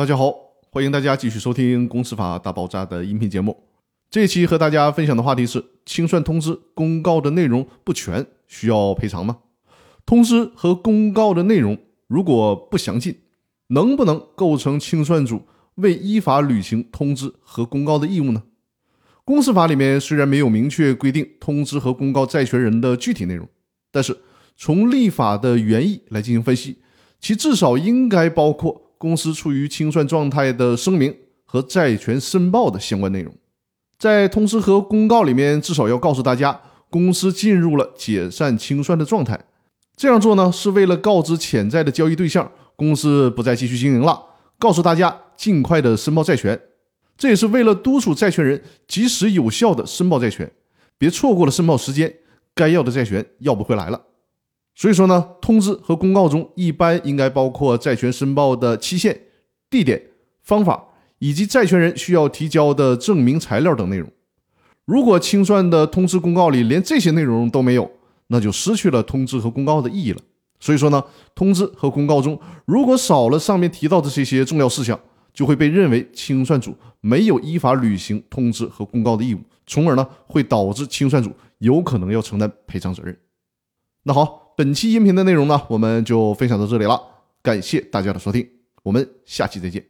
大家好，欢迎大家继续收听《公司法大爆炸》的音频节目。这一期和大家分享的话题是：清算通知公告的内容不全，需要赔偿吗？通知和公告的内容如果不详尽，能不能构成清算组未依法履行通知和公告的义务呢？公司法里面虽然没有明确规定通知和公告债权人的具体内容，但是从立法的原意来进行分析，其至少应该包括。公司处于清算状态的声明和债权申报的相关内容，在通知和公告里面至少要告诉大家，公司进入了解散清算的状态。这样做呢，是为了告知潜在的交易对象，公司不再继续经营了，告诉大家尽快的申报债权。这也是为了督促债权人及时有效的申报债权，别错过了申报时间，该要的债权要不回来了。所以说呢，通知和公告中一般应该包括债权申报的期限、地点、方法以及债权人需要提交的证明材料等内容。如果清算的通知公告里连这些内容都没有，那就失去了通知和公告的意义了。所以说呢，通知和公告中如果少了上面提到的这些重要事项，就会被认为清算组没有依法履行通知和公告的义务，从而呢会导致清算组有可能要承担赔偿责任。那好。本期音频的内容呢，我们就分享到这里了。感谢大家的收听，我们下期再见。